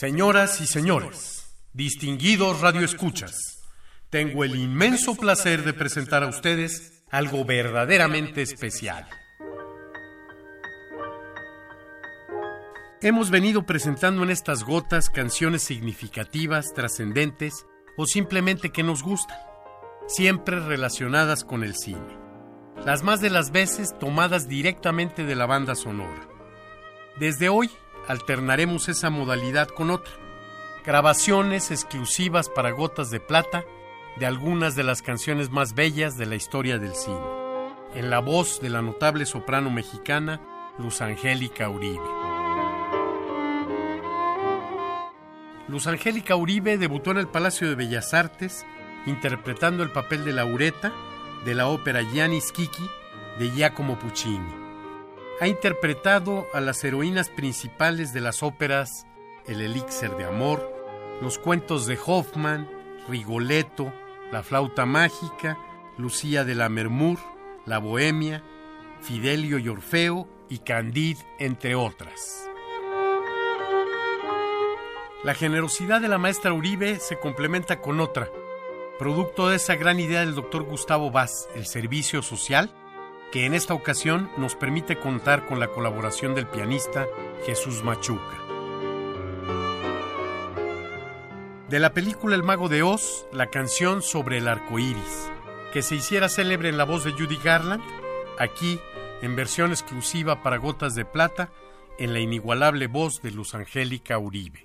Señoras y señores, distinguidos radioescuchas, tengo el inmenso placer de presentar a ustedes algo verdaderamente especial. Hemos venido presentando en estas gotas canciones significativas, trascendentes o simplemente que nos gustan, siempre relacionadas con el cine. Las más de las veces tomadas directamente de la banda sonora. Desde hoy alternaremos esa modalidad con otra. Grabaciones exclusivas para gotas de plata de algunas de las canciones más bellas de la historia del cine, en la voz de la notable soprano mexicana Luz Angélica Uribe. Luz Angélica Uribe debutó en el Palacio de Bellas Artes interpretando el papel de Laureta de la ópera Gianni Kiki de Giacomo Puccini ha interpretado a las heroínas principales de las óperas El Elixir de Amor, los cuentos de Hoffman, Rigoletto, La Flauta Mágica, Lucía de la Mermur, La Bohemia, Fidelio y Orfeo y Candide, entre otras. La generosidad de la maestra Uribe se complementa con otra, producto de esa gran idea del doctor Gustavo Vaz, el servicio social, que en esta ocasión nos permite contar con la colaboración del pianista Jesús Machuca. De la película El Mago de Oz, la canción sobre el arco iris, que se hiciera célebre en la voz de Judy Garland, aquí en versión exclusiva para Gotas de Plata, en la inigualable voz de Luz Angélica Uribe.